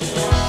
Bye.